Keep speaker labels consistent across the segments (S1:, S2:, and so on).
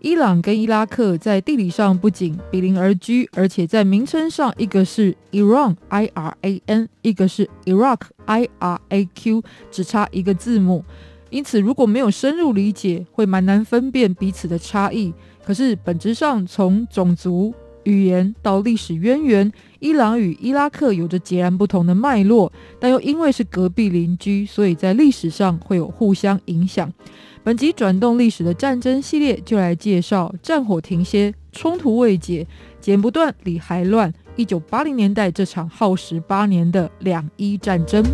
S1: 伊朗跟伊拉克在地理上不仅毗邻而居，而且在名称上，一个是 Iran（I R A N），一个是 Iraq（I R A Q），只差一个字母。因此，如果没有深入理解，会蛮难分辨彼此的差异。可是，本质上从种族。语言到历史渊源，伊朗与伊拉克有着截然不同的脉络，但又因为是隔壁邻居，所以在历史上会有互相影响。本集转动历史的战争系列就来介绍战火停歇，冲突未解，剪不断，理还乱。一九八零年代这场耗时八年的两伊战争。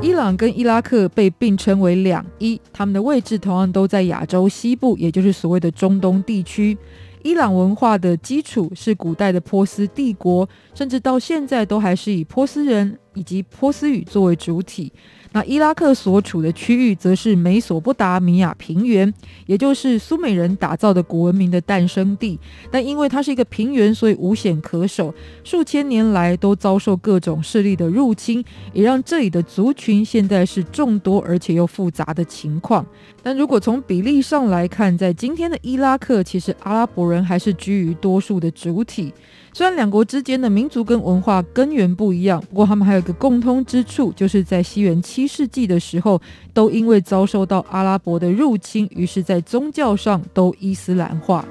S1: 伊朗跟伊拉克被并称为两伊，他们的位置同样都在亚洲西部，也就是所谓的中东地区。伊朗文化的基础是古代的波斯帝国，甚至到现在都还是以波斯人以及波斯语作为主体。那伊拉克所处的区域则是美索不达米亚平原，也就是苏美人打造的古文明的诞生地。但因为它是一个平原，所以无险可守，数千年来都遭受各种势力的入侵，也让这里的族群现在是众多而且又复杂的情况。但如果从比例上来看，在今天的伊拉克，其实阿拉伯人还是居于多数的主体。虽然两国之间的民族跟文化根源不一样，不过他们还有个共通之处，就是在西元七世纪的时候，都因为遭受到阿拉伯的入侵，于是，在宗教上都伊斯兰化。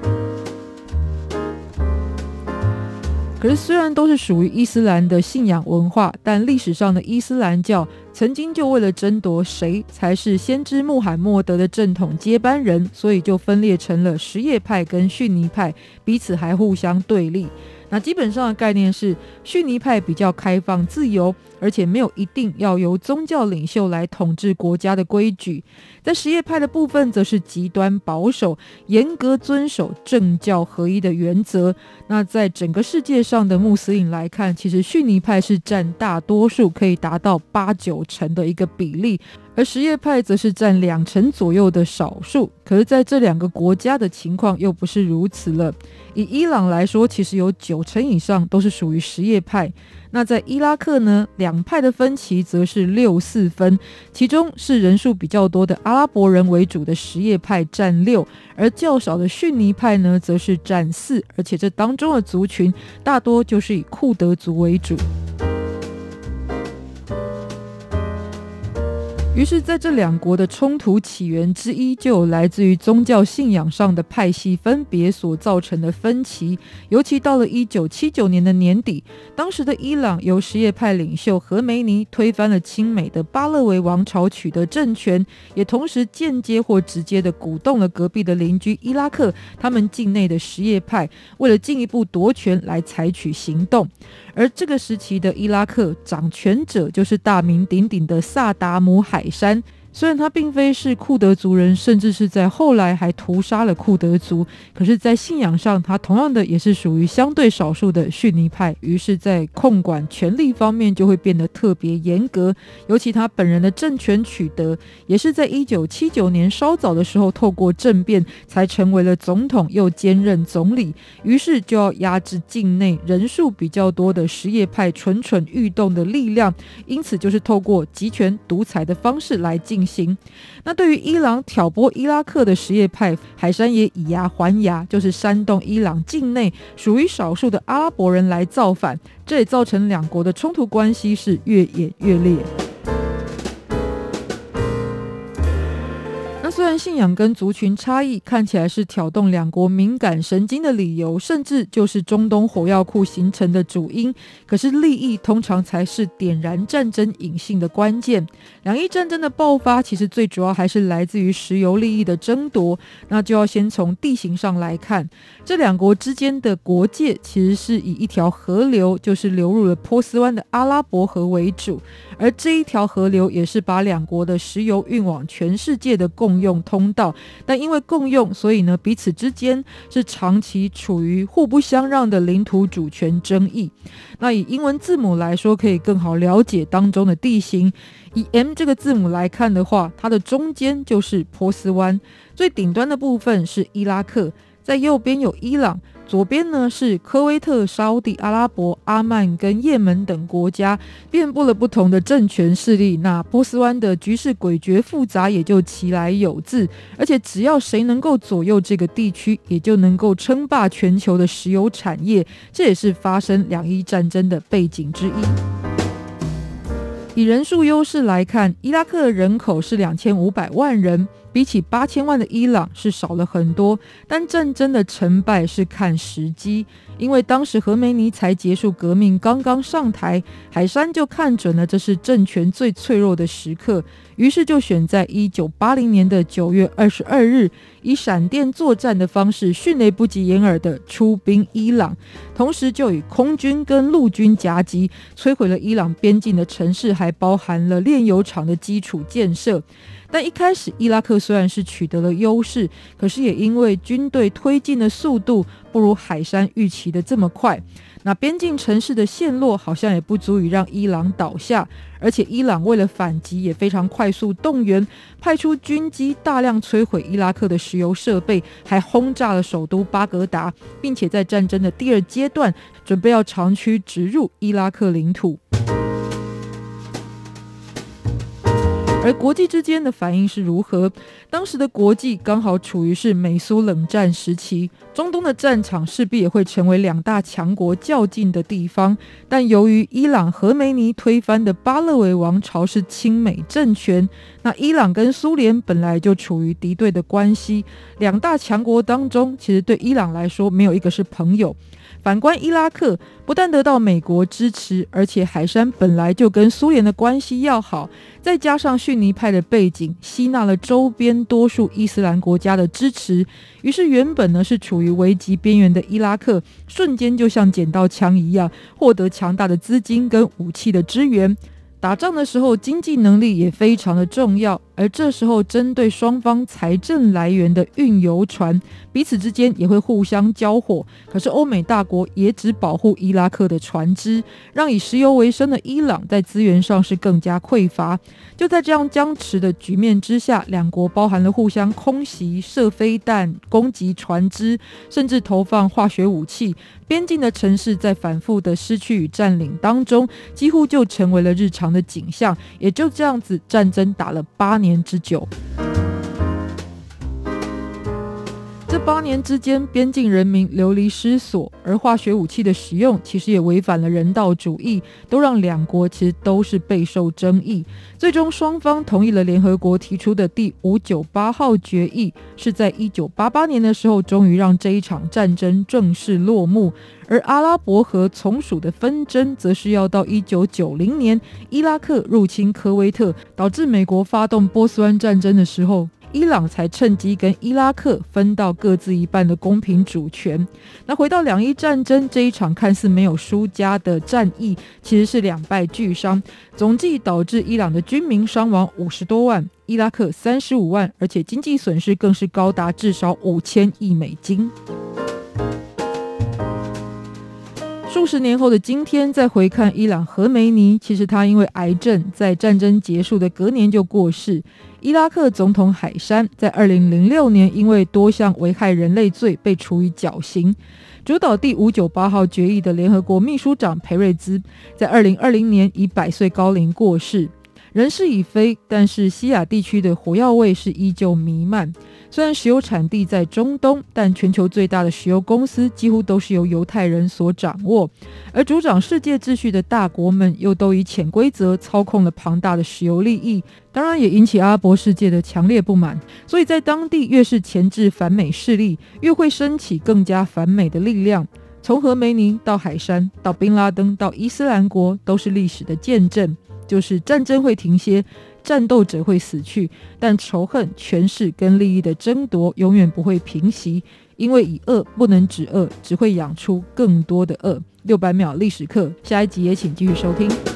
S1: 可是，虽然都是属于伊斯兰的信仰文化，但历史上的伊斯兰教曾经就为了争夺谁才是先知穆罕默德的正统接班人，所以就分裂成了什叶派跟逊尼派，彼此还互相对立。那基本上的概念是，逊尼派比较开放自由，而且没有一定要由宗教领袖来统治国家的规矩。在什叶派的部分，则是极端保守，严格遵守政教合一的原则。那在整个世界上的穆斯林来看，其实逊尼派是占大多数，可以达到八九成的一个比例。而什叶派则是占两成左右的少数，可是在这两个国家的情况又不是如此了。以伊朗来说，其实有九成以上都是属于什叶派。那在伊拉克呢，两派的分歧则是六四分，其中是人数比较多的阿拉伯人为主的什叶派占六，而较少的逊尼派呢，则是占四，而且这当中的族群大多就是以库德族为主。于是，在这两国的冲突起源之一，就有来自于宗教信仰上的派系分别所造成的分歧。尤其到了一九七九年的年底，当时的伊朗由什叶派领袖何梅尼推翻了亲美的巴勒维王朝，取得政权，也同时间接或直接的鼓动了隔壁的邻居伊拉克，他们境内的什叶派为了进一步夺权来采取行动。而这个时期的伊拉克掌权者就是大名鼎鼎的萨达姆海珊。虽然他并非是库德族人，甚至是在后来还屠杀了库德族，可是，在信仰上，他同样的也是属于相对少数的逊尼派。于是，在控管权力方面就会变得特别严格。尤其他本人的政权取得，也是在一九七九年稍早的时候，透过政变才成为了总统，又兼任总理。于是，就要压制境内人数比较多的什叶派蠢蠢欲动的力量。因此，就是透过集权独裁的方式来进。行，那对于伊朗挑拨伊拉克的什叶派，海山也以牙还牙，就是煽动伊朗境内属于少数的阿拉伯人来造反，这也造成两国的冲突关系是越演越烈。信仰跟族群差异看起来是挑动两国敏感神经的理由，甚至就是中东火药库形成的主因，可是利益通常才是点燃战争隐性的关键。两伊战争的爆发，其实最主要还是来自于石油利益的争夺。那就要先从地形上来看，这两国之间的国界其实是以一条河流，就是流入了波斯湾的阿拉伯河为主，而这一条河流也是把两国的石油运往全世界的共用通道，但因为共用，所以呢彼此之间是长期处于互不相让的领土主权争议。那以英文字母来说，可以更好了解当中的地形。以 M 这个字母来看的话，它的中间就是波斯湾，最顶端的部分是伊拉克，在右边有伊朗。左边呢是科威特、沙乌地阿拉伯、阿曼跟也门等国家，遍布了不同的政权势力。那波斯湾的局势诡谲复杂，也就其来有自。而且只要谁能够左右这个地区，也就能够称霸全球的石油产业。这也是发生两伊战争的背景之一。以人数优势来看，伊拉克的人口是两千五百万人，比起八千万的伊朗是少了很多。但战争的成败是看时机，因为当时何梅尼才结束革命，刚刚上台，海山就看准了这是政权最脆弱的时刻，于是就选在一九八零年的九月二十二日，以闪电作战的方式，迅雷不及掩耳的出兵伊朗，同时就以空军跟陆军夹击，摧毁了伊朗边境的城市，还包含了炼油厂的基础建设。但一开始，伊拉克虽然是取得了优势，可是也因为军队推进的速度不如海山预期的这么快，那边境城市的陷落好像也不足以让伊朗倒下，而且伊朗为了反击也非常快速动员，派出军机大量摧毁伊拉克的石油设备，还轰炸了首都巴格达，并且在战争的第二阶段准备要长驱直入伊拉克领土。而国际之间的反应是如何？当时的国际刚好处于是美苏冷战时期，中东的战场势必也会成为两大强国较劲的地方。但由于伊朗何梅尼推翻的巴勒维王朝是亲美政权，那伊朗跟苏联本来就处于敌对的关系，两大强国当中，其实对伊朗来说没有一个是朋友。反观伊拉克，不但得到美国支持，而且海珊本来就跟苏联的关系要好，再加上逊尼派的背景，吸纳了周边多数伊斯兰国家的支持，于是原本呢是处于危机边缘的伊拉克，瞬间就像捡到枪一样，获得强大的资金跟武器的支援。打仗的时候，经济能力也非常的重要。而这时候，针对双方财政来源的运油船，彼此之间也会互相交火。可是，欧美大国也只保护伊拉克的船只，让以石油为生的伊朗在资源上是更加匮乏。就在这样僵持的局面之下，两国包含了互相空袭、射飞弹、攻击船只，甚至投放化学武器。边境的城市在反复的失去与占领当中，几乎就成为了日常的景象。也就这样子，战争打了八年。年之久，八年之间，边境人民流离失所，而化学武器的使用其实也违反了人道主义，都让两国其实都是备受争议。最终，双方同意了联合国提出的第五九八号决议，是在一九八八年的时候，终于让这一场战争正式落幕。而阿拉伯和从属的纷争，则是要到一九九零年伊拉克入侵科威特，导致美国发动波斯湾战争的时候，伊朗才趁机跟伊拉克分到各自一半的公平主权。那回到两伊战争这一场看似没有输家的战役，其实是两败俱伤，总计导致伊朗的军民伤亡五十多万，伊拉克三十五万，而且经济损失更是高达至少五千亿美金。数十年后的今天，再回看伊朗何梅尼，其实他因为癌症在战争结束的隔年就过世。伊拉克总统海山在二零零六年因为多项危害人类罪被处以绞刑。主导第五九八号决议的联合国秘书长裴瑞兹在二零二零年以百岁高龄过世。人事已非，但是西亚地区的火药味是依旧弥漫。虽然石油产地在中东，但全球最大的石油公司几乎都是由犹太人所掌握，而主掌世界秩序的大国们又都以潜规则操控了庞大的石油利益，当然也引起阿拉伯世界的强烈不满。所以在当地越是钳制反美势力，越会升起更加反美的力量。从何梅尼到海山，到宾拉登，到伊斯兰国，都是历史的见证。就是战争会停歇，战斗者会死去，但仇恨、权势跟利益的争夺永远不会平息，因为以恶不能止恶，只会养出更多的恶。六百秒历史课，下一集也请继续收听。